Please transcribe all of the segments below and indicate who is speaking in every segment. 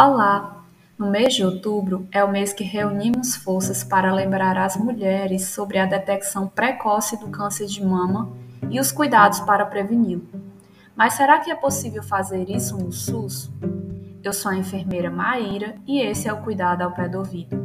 Speaker 1: Olá! No mês de outubro é o mês que reunimos forças para lembrar as mulheres sobre a detecção precoce do câncer de mama e os cuidados para preveni-lo. Mas será que é possível fazer isso no SUS? Eu sou a enfermeira Maíra e esse é o Cuidado ao Pé do Ouvido.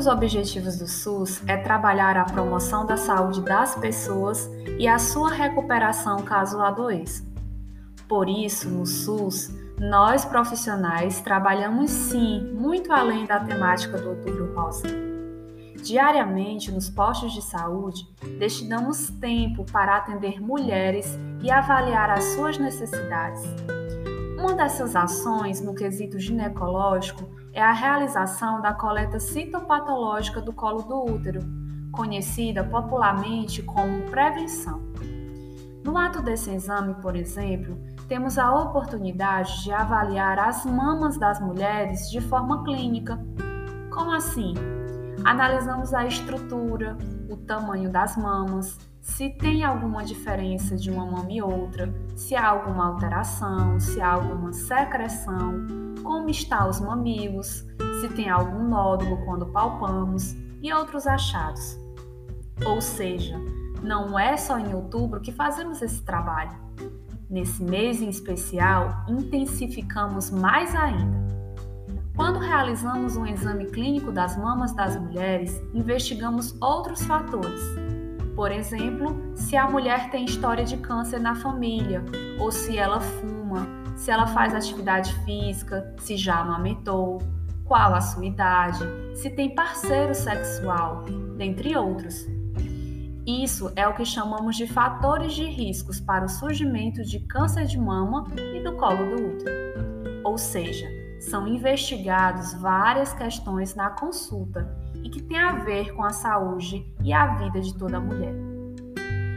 Speaker 1: Dos objetivos do SUS é trabalhar a promoção da saúde das pessoas e a sua recuperação caso adoeça. Por isso, no SUS, nós profissionais trabalhamos sim muito além da temática do Outubro Rosa. Diariamente, nos postos de saúde, destinamos tempo para atender mulheres e avaliar as suas necessidades. Uma dessas ações no quesito ginecológico é a realização da coleta citopatológica do colo do útero, conhecida popularmente como prevenção. No ato desse exame, por exemplo, temos a oportunidade de avaliar as mamas das mulheres de forma clínica. Como assim? Analisamos a estrutura, o tamanho das mamas, se tem alguma diferença de uma mama e outra, se há alguma alteração, se há alguma secreção, como estão os mamilos, se tem algum nódulo quando palpamos e outros achados. Ou seja, não é só em outubro que fazemos esse trabalho. Nesse mês em especial, intensificamos mais ainda. Quando realizamos um exame clínico das mamas das mulheres, investigamos outros fatores por exemplo, se a mulher tem história de câncer na família, ou se ela fuma, se ela faz atividade física, se já amamentou, qual a sua idade, se tem parceiro sexual, dentre outros. Isso é o que chamamos de fatores de riscos para o surgimento de câncer de mama e do colo do útero. Ou seja, são investigados várias questões na consulta e que têm a ver com a saúde e a vida de toda mulher.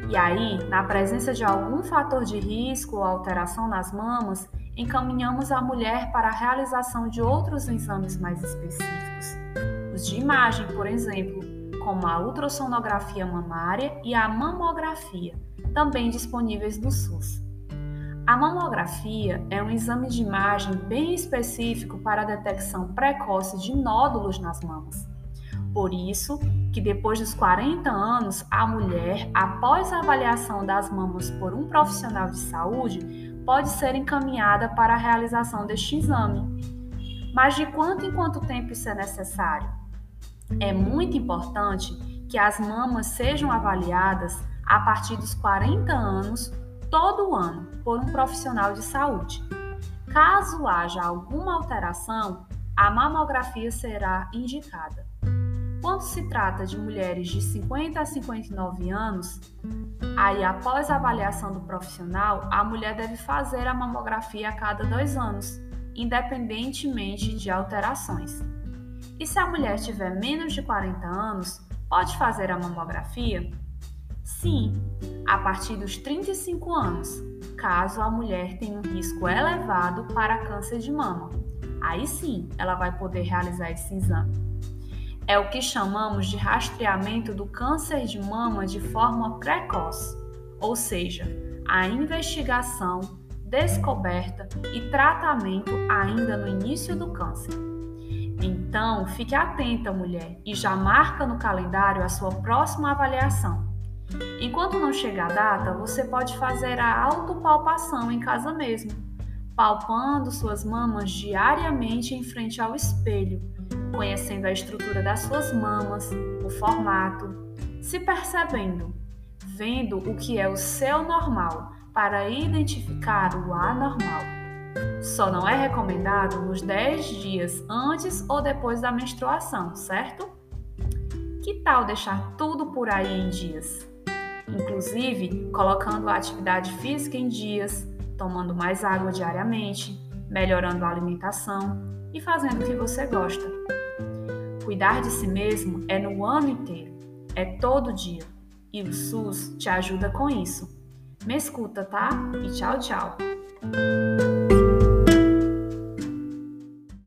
Speaker 1: E aí, na presença de algum fator de risco ou alteração nas mamas, encaminhamos a mulher para a realização de outros exames mais específicos, os de imagem, por exemplo, como a ultrassonografia mamária e a mamografia, também disponíveis no SUS. A mamografia é um exame de imagem bem específico para a detecção precoce de nódulos nas mamas. Por isso, que depois dos 40 anos, a mulher, após a avaliação das mamas por um profissional de saúde, pode ser encaminhada para a realização deste exame. Mas de quanto em quanto tempo isso é necessário? É muito importante que as mamas sejam avaliadas a partir dos 40 anos todo ano por um profissional de saúde. Caso haja alguma alteração, a mamografia será indicada. Quando se trata de mulheres de 50 a 59 anos, aí após a avaliação do profissional, a mulher deve fazer a mamografia a cada dois anos, independentemente de alterações. E se a mulher tiver menos de 40 anos, pode fazer a mamografia? Sim, a partir dos 35 anos, caso a mulher tenha um risco elevado para câncer de mama. Aí sim, ela vai poder realizar esse exame. É o que chamamos de rastreamento do câncer de mama de forma precoce, ou seja, a investigação, descoberta e tratamento ainda no início do câncer. Então, fique atenta, mulher, e já marca no calendário a sua próxima avaliação Enquanto não chega a data, você pode fazer a autopalpação em casa mesmo, palpando suas mamas diariamente em frente ao espelho, conhecendo a estrutura das suas mamas, o formato, se percebendo, vendo o que é o seu normal para identificar o anormal. Só não é recomendado nos 10 dias antes ou depois da menstruação, certo? Que tal deixar tudo por aí em dias? inclusive colocando a atividade física em dias, tomando mais água diariamente, melhorando a alimentação e fazendo o que você gosta. Cuidar de si mesmo é no ano inteiro, é todo dia, e o SUS te ajuda com isso. Me escuta, tá? E tchau, tchau!